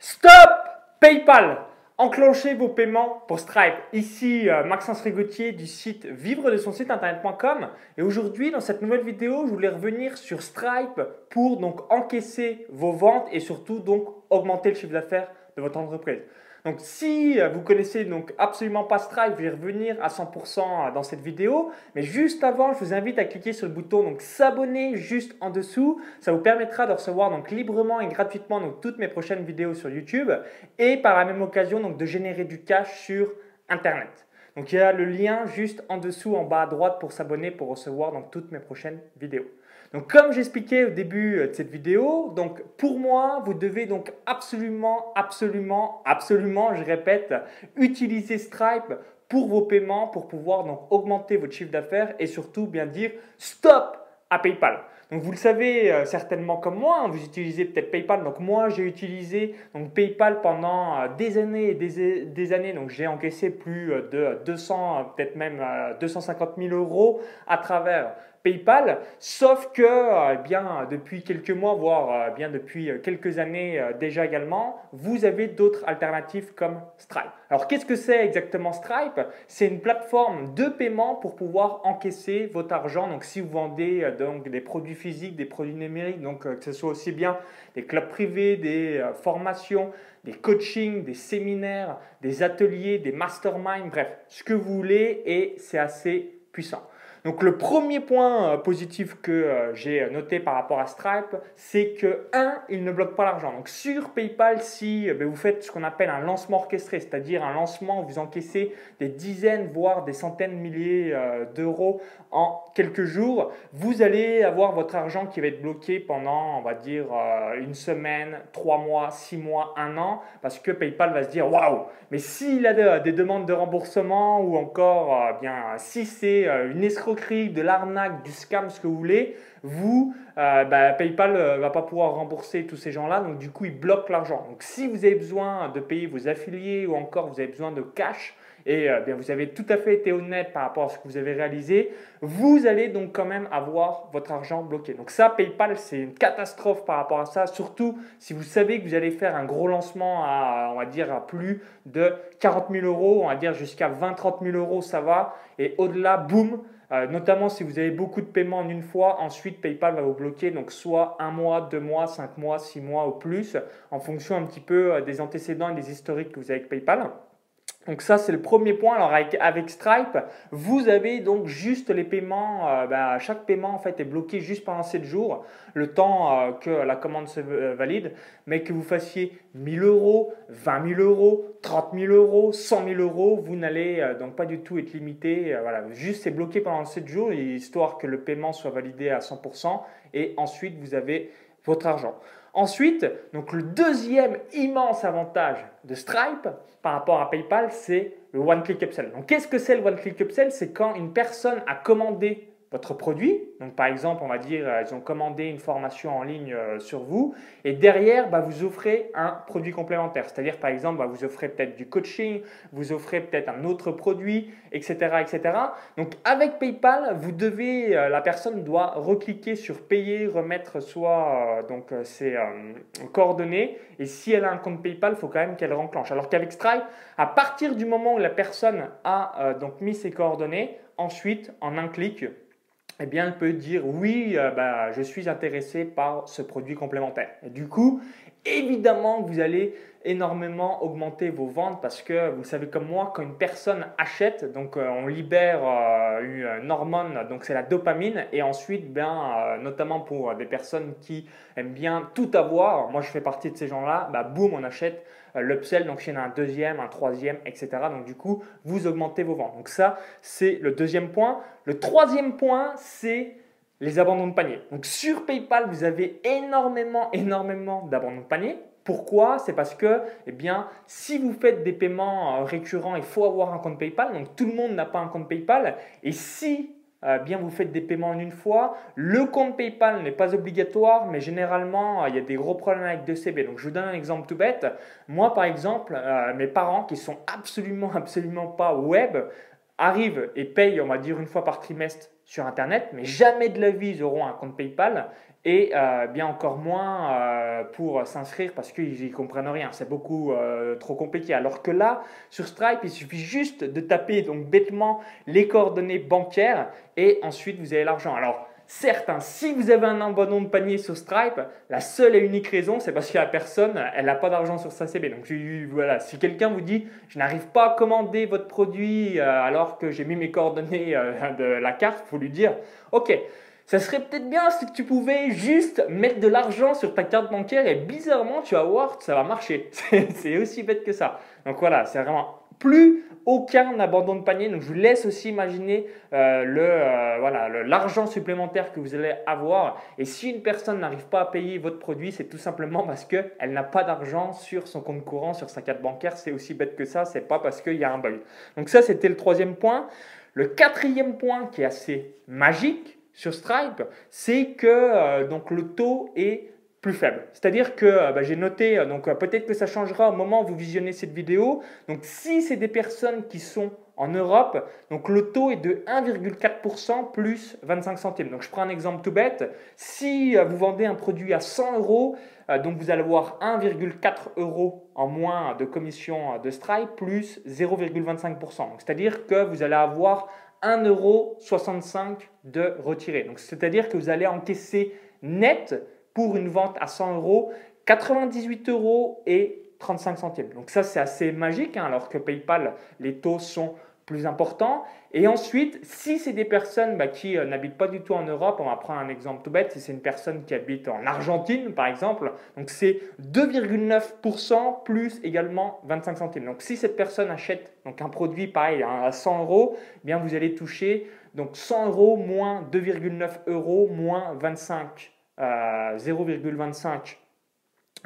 Stop PayPal Enclenchez vos paiements pour Stripe. Ici euh, Maxence Rigotier du site vivre de son site internet.com et aujourd'hui dans cette nouvelle vidéo je voulais revenir sur Stripe pour donc encaisser vos ventes et surtout donc augmenter le chiffre d'affaires de votre entreprise. Donc si vous connaissez donc absolument pas Stripe, je vais revenir à 100% euh, dans cette vidéo. Mais juste avant, je vous invite à cliquer sur le bouton donc s'abonner juste en dessous. Ça vous permettra de recevoir donc librement et gratuitement donc toutes mes prochaines vidéos sur YouTube et par la même occasion donc de générer du cash sur Internet. Donc il y a le lien juste en dessous en bas à droite pour s'abonner pour recevoir donc toutes mes prochaines vidéos. Donc comme j'expliquais au début euh, de cette vidéo, donc pour moi, vous devez donc absolument, absolument, absolument, je répète, utiliser Stripe pour vos paiements, pour pouvoir donc augmenter votre chiffre d'affaires et surtout bien dire stop à PayPal. Donc vous le savez euh, certainement comme moi, hein, vous utilisez peut-être PayPal. Donc moi j'ai utilisé PayPal pendant euh, des années et des, des, années. Donc j'ai encaissé plus de 200, peut-être même 250 000 euros à travers PayPal, sauf que euh, bien depuis quelques mois, voire euh, bien depuis euh, quelques années déjà également, vous avez d'autres alternatives comme Stripe. Alors qu'est-ce que c'est exactement Stripe? C'est une plateforme de paiement pour pouvoir encaisser votre argent. Donc si vous vendez donc des produits physiques, des produits numériques, donc que ce soit aussi bien des clubs privés, des formations, des coachings, des séminaires, des ateliers, des masterminds, bref, ce que vous voulez et c'est assez puissant. Donc le premier point euh, positif que euh, j'ai noté par rapport à Stripe, c'est que 1, il ne bloque pas l'argent. Donc sur PayPal, si euh, ben, vous faites ce qu'on appelle un lancement orchestré, c'est-à-dire un lancement où vous encaissez des dizaines, voire des centaines de milliers d'euros en quelques jours, vous allez avoir votre argent qui va être bloqué pendant, on va dire, une semaine, trois mois, six mois, un an, parce que PayPal va se dire, waouh, mais s'il a des demandes de remboursement ou encore, bien, si c'est une escroquerie, de l'arnaque, du scam, ce que vous voulez, vous, euh, bah, PayPal ne euh, va pas pouvoir rembourser tous ces gens-là, donc du coup, il bloque l'argent. Donc si vous avez besoin de payer vos affiliés ou encore vous avez besoin de cash, et euh, bien, vous avez tout à fait été honnête par rapport à ce que vous avez réalisé, vous allez donc quand même avoir votre argent bloqué. Donc ça, PayPal, c'est une catastrophe par rapport à ça, surtout si vous savez que vous allez faire un gros lancement à, on va dire, à plus de 40 000 euros, on va dire jusqu'à 20-30 000 euros, ça va, et au-delà, boum, euh, notamment si vous avez beaucoup de paiements en une fois, ensuite PayPal va vous bloquer donc soit un mois, deux mois, cinq mois, six mois ou plus, en fonction un petit peu euh, des antécédents et des historiques que vous avez avec PayPal. Donc ça, c'est le premier point. Alors avec, Stripe, vous avez donc juste les paiements, euh, bah, chaque paiement en fait est bloqué juste pendant 7 jours, le temps euh, que la commande se euh, valide, mais que vous fassiez 1000 euros, 20 000 euros, 30 000 euros, 100 000 euros, vous n'allez donc pas du tout être limité. voilà, juste c'est bloqué pendant 7 jours, histoire que le paiement soit validé à 100%, et ensuite vous avez votre argent. Ensuite, donc le deuxième immense avantage de Stripe par rapport à PayPal, c'est le One Click Upsell. Donc qu'est-ce que c'est le One Click Upsell? C'est quand une personne a commandé votre produit. Donc par exemple, on va dire, euh, ils ont commandé une formation en ligne euh, sur vous et derrière, bah, vous offrez un produit complémentaire. C'est-à-dire par exemple, bah, vous offrez peut-être du coaching, vous offrez peut-être un autre produit, etc., etc. Donc avec PayPal, vous devez, euh, la personne doit recliquer sur payer, remettre soit donc ses coordonnées et si elle a un compte PayPal, il faut quand même qu'elle renclenche. Alors qu'avec Stripe, à partir du moment où la personne a donc mis ses coordonnées, ensuite en un clic, eh bien, elle peut dire oui, euh, bah, je suis intéressé par ce produit complémentaire. Du coup, évidemment, vous allez énormément augmenter vos ventes parce que vous savez comme moi, quand une personne achète, donc euh, on libère euh, une hormone, donc c'est la dopamine, et ensuite, ben, notamment pour des personnes qui aiment bien tout avoir, moi je fais partie de ces gens-là, bah, boum, on achète l'upsell, donc il y en a un deuxième, un troisième, etc. Donc du coup, vous augmentez vos ventes. Donc ça, c'est le deuxième point. Le troisième point, c'est les abandons de panier. Donc sur PayPal, vous avez énormément, énormément d'abandons de panier. Pourquoi? C'est parce que, eh si vous faites des paiements euh, récurrents, il faut avoir un compte PayPal. Donc tout le monde n'a pas un compte PayPal. Et si euh, bien vous faites des paiements en une fois. Le compte PayPal n'est pas obligatoire, mais généralement, euh, il y a des gros problèmes avec 2CB. Donc, je vous donne un exemple tout bête. Moi, par exemple, mes parents qui sont absolument, absolument pas web arrivent et payent, on va dire, une fois par trimestre sur Internet, mais jamais de la vie ils auront un compte PayPal et euh, bien encore moins euh, pour s'inscrire parce qu'ils n'y comprennent rien. C'est beaucoup euh, trop compliqué. Alors que là, sur Stripe, il suffit juste de taper donc bêtement les coordonnées bancaires et ensuite vous avez l'argent. Alors, Certes, hein, si vous avez un abandon de panier sur Stripe, la seule et unique raison, c'est parce que la personne, elle n'a pas d'argent sur sa CB. Donc voilà, si quelqu'un vous dit, je n'arrive pas à commander votre produit alors que j'ai mis mes coordonnées de la carte, faut lui dire, ok, ça serait peut-être bien si tu pouvais juste mettre de l'argent sur ta carte bancaire et bizarrement, tu vas voir, ça va marcher. c'est aussi bête que ça. Donc voilà, c'est vraiment plus aucun abandon de panier. Donc je vous laisse aussi imaginer euh, le euh, voilà l'argent supplémentaire que vous allez avoir. Et si une personne n'arrive pas à payer votre produit, c'est tout simplement parce qu'elle n'a pas d'argent sur son compte courant, sur sa carte bancaire. C'est aussi bête que ça. C'est pas parce qu'il y a un bug. Donc ça, c'était le troisième point. Le quatrième point qui est assez magique, sur Stripe, c'est que euh, donc le taux est plus faible. C'est-à-dire que euh, bah, j'ai noté, euh, donc peut-être que ça changera au moment où vous visionnez cette vidéo. Donc si c'est des personnes qui sont en Europe, donc le taux est de 1,4% plus 25 centimes. Donc je prends un exemple tout bête. Si vous vendez un produit à 100 euros, donc vous allez avoir 1,4 euros en moins de commission de Stripe plus 0,25%. C'est-à-dire que vous allez avoir 1,65€ de retiré. Donc, c'est-à-dire que vous allez encaisser net pour une vente à 100 euros 98 euros et 35 centimes. Donc ça, c'est assez magique, hein, alors que PayPal, les taux sont plus important. Et ensuite, si c'est des personnes bah, qui euh, n'habitent pas du tout en Europe, on va prendre un exemple tout bête, si c'est une personne qui habite en Argentine par exemple, donc c'est 2,9% plus également 25 centimes. Donc si cette personne achète donc un produit pareil à 100 euros, eh bien vous allez toucher donc 100 euros moins 2,9 euros moins 25, 0,25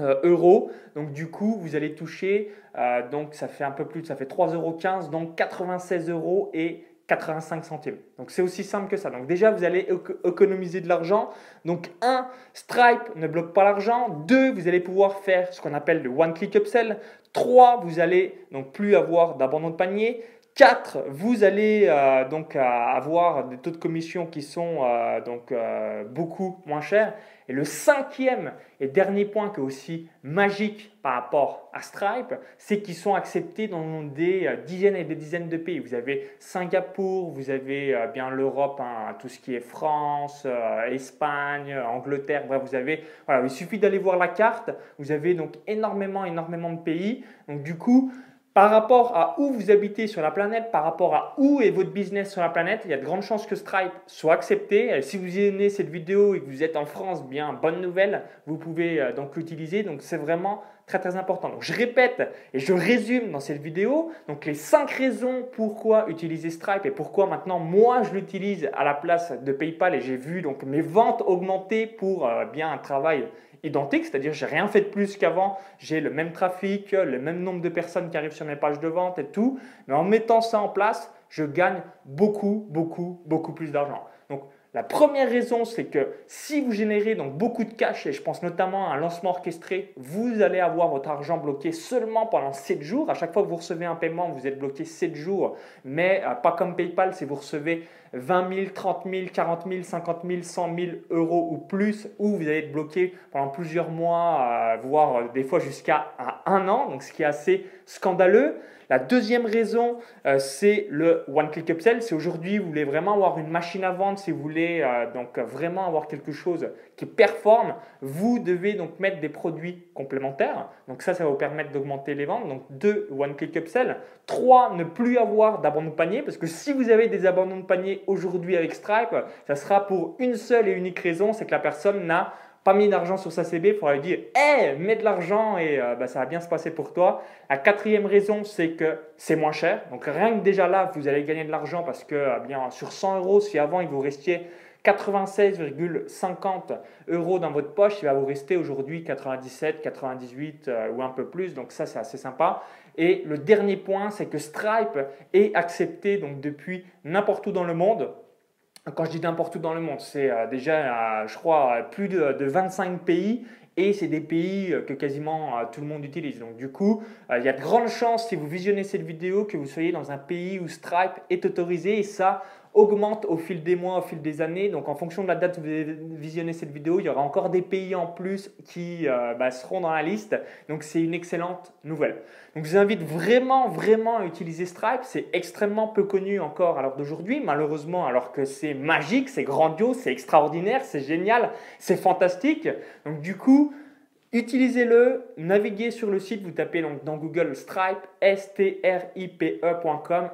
euh, euros. Donc du coup, vous allez toucher, euh, donc ça fait un peu plus, ça fait 3,15 euros, donc 96 euros et 85 centimes. Donc c'est aussi simple que ça. Donc déjà, vous allez économiser de l'argent. Donc un, Stripe ne bloque pas l'argent. Deux, vous allez pouvoir faire ce qu'on appelle le one-click upsell. Trois, vous allez donc plus avoir d'abandon de panier. 4, vous allez euh, donc avoir des taux de commission qui sont euh, donc euh, beaucoup moins chers. Et le cinquième et dernier point qui est aussi magique par rapport à Stripe, c'est qu'ils sont acceptés dans des dizaines et des dizaines de pays. Vous avez Singapour, vous avez bien l'Europe, hein, tout ce qui est France, Espagne, Angleterre, bref, vous avez, voilà, il suffit d'aller voir la carte, vous avez donc énormément, énormément de pays. Donc du coup, par rapport à où vous habitez sur la planète, par rapport à où est votre business sur la planète, il y a de grandes chances que Stripe soit accepté. si vous aimez cette vidéo et que vous êtes en France, bien, bonne nouvelle, vous pouvez euh, donc l'utiliser. Donc c'est vraiment très très important. Donc je répète et je résume dans cette vidéo donc les cinq raisons pourquoi utiliser Stripe et pourquoi maintenant moi je l'utilise à la place de PayPal et j'ai vu donc mes ventes augmenter pour euh, bien un travail identique, c'est-à-dire j'ai rien fait de plus qu'avant, j'ai le même trafic, le même nombre de personnes qui arrivent sur mes pages de vente et tout, mais en mettant ça en place, je gagne beaucoup, beaucoup, beaucoup plus d'argent. Donc la première raison, c'est que si vous générez beaucoup de cash, et je pense notamment à un lancement orchestré, vous allez avoir votre argent bloqué seulement pendant 7 jours. À chaque fois que vous recevez un paiement, vous êtes bloqué 7 jours, mais euh, pas comme PayPal, si vous recevez 20 000, 30 000, 40 000, 50 000, 100 000 euros ou plus, ou vous allez être bloqué pendant plusieurs mois, euh, voire euh, des fois jusqu'à un an, donc ce qui est assez scandaleux. La deuxième raison, euh, c'est le one-click upsell. C'est aujourd'hui, vous voulez vraiment avoir une machine à vendre, si vous voulez donc vraiment avoir quelque chose qui performe, vous devez donc mettre des produits complémentaires. Donc ça, ça va vous permettre d'augmenter les ventes. Donc deux, one-click upsell. Trois, ne plus avoir d'abandon de panier, parce que si vous avez des abandons de panier aujourd'hui avec Stripe, ça sera pour une seule et unique raison, c'est que la personne n'a pas mis d'argent sur sa CB, faudra lui dire Hé, mets de l'argent et euh, bah, ça va bien se passer pour toi. La quatrième raison, c'est que c'est moins cher. Donc rien que déjà là, vous allez gagner de l'argent parce que euh, sur 100 euros, si avant il vous restiez 96,50 euros dans votre poche, il va vous rester aujourd'hui 97, 98 euh, ou un peu plus. Donc ça, c'est assez sympa. Et le dernier point, c'est que Stripe est accepté donc depuis n'importe où dans le monde. Quand je dis n'importe où dans le monde, c'est euh, déjà, euh, je crois, plus de, de 25 pays et c'est des pays que quasiment tout le monde utilise. Donc du coup, il y a de grandes chances si vous visionnez cette vidéo que vous soyez dans un pays où Stripe est autorisé et ça, augmente au fil des mois, au fil des années. Donc en fonction de la date où vous visionnez cette vidéo, il y aura encore des pays en plus qui euh, bah, seront dans la liste. Donc c'est une excellente nouvelle. Donc je vous invite vraiment, vraiment à utiliser Stripe. C'est extrêmement peu connu encore à l'heure d'aujourd'hui, malheureusement, alors que c'est magique, c'est grandiose, c'est extraordinaire, c'est génial, c'est fantastique. Donc du coup, Utilisez-le, naviguez sur le site, vous tapez donc dans Google Stripe, S-T-R-I-P-E.com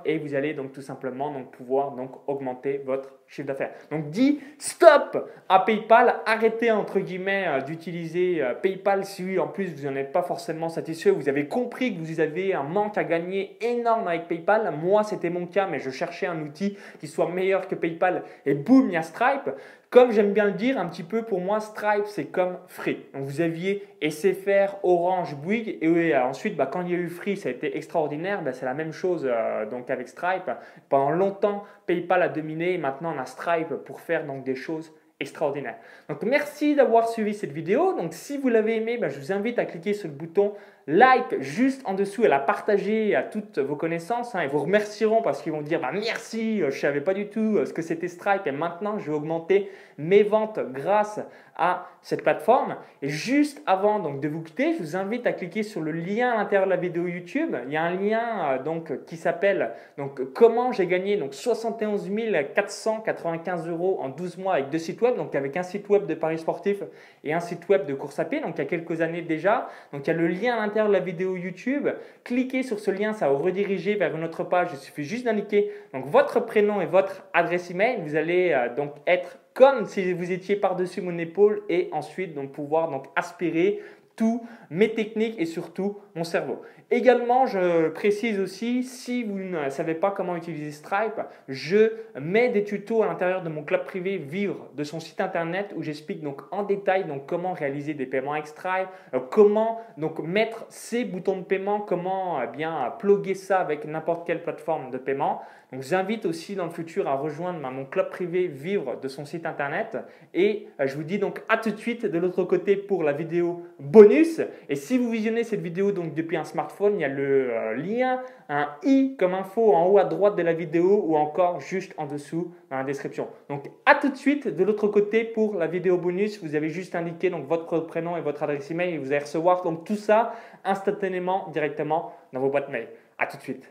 et vous allez donc tout simplement donc pouvoir donc augmenter votre chiffre d'affaires. Donc dis stop à PayPal, arrêtez entre guillemets euh, d'utiliser euh, PayPal si en plus vous n'en êtes pas forcément satisfait, vous avez compris que vous avez un manque à gagner énorme avec PayPal. Moi c'était mon cas mais je cherchais un outil qui soit meilleur que PayPal et boum, il y a Stripe. Comme j'aime bien le dire, un petit peu pour moi, Stripe, c'est comme Free. Donc vous aviez SFR, Orange, Bouygues, et ensuite, bah, quand il y a eu Free, ça a été extraordinaire. Bah, c'est la même chose euh, donc avec Stripe. Pendant longtemps, PayPal a dominé, et maintenant Stripe pour faire donc des choses extraordinaires. Donc merci d'avoir suivi cette vidéo. Donc si vous l'avez aimé, bah, je vous invite à cliquer sur le bouton like juste en dessous et la partager à toutes vos connaissances. Hein, ils vous remercieront parce qu'ils vont dire bah, merci, euh, je ne savais pas du tout euh, ce que c'était Stripe et maintenant je vais augmenter mes ventes grâce à cette plateforme. Et juste avant donc, de vous quitter, je vous invite à cliquer sur le lien à l'intérieur de la vidéo YouTube. Il y a un lien euh, donc, qui s'appelle donc, Comment j'ai gagné donc, 71 495 euros en 12 mois avec deux sites web, donc avec un site web de paris sportif et un site web de course à pied, donc il y a quelques années déjà. Donc il y a le lien à l'intérieur de la vidéo YouTube. Cliquez sur ce lien, ça va vous rediriger vers une autre page. Il suffit juste d'indiquer donc votre prénom et votre adresse email. Vous allez euh, donc être comme si vous étiez par-dessus mon épaule et ensuite donc pouvoir donc aspirer tout, mes techniques et surtout mon cerveau. Également, je précise aussi, si vous ne savez pas comment utiliser Stripe, je mets des tutos à l'intérieur de mon club privé Vivre de son site internet où j'explique donc en détail donc comment réaliser des paiements avec Stripe, euh, comment donc mettre ces boutons de paiement, comment euh, bien plugger ça avec n'importe quelle plateforme de paiement. Donc, je vous invite aussi dans le futur à rejoindre mon club privé Vivre de son site internet. Et euh, je vous dis donc à tout de suite de l'autre côté pour la vidéo bonus. Et si vous visionnez cette vidéo donc depuis un smartphone, il y a le euh, lien, un i comme info en haut à droite de la vidéo ou encore juste en dessous dans la description. Donc à tout de suite de l'autre côté pour la vidéo bonus. Vous avez juste indiqué donc votre prénom et votre adresse email et vous allez recevoir donc tout ça instantanément directement dans vos boîtes mail. À tout de suite.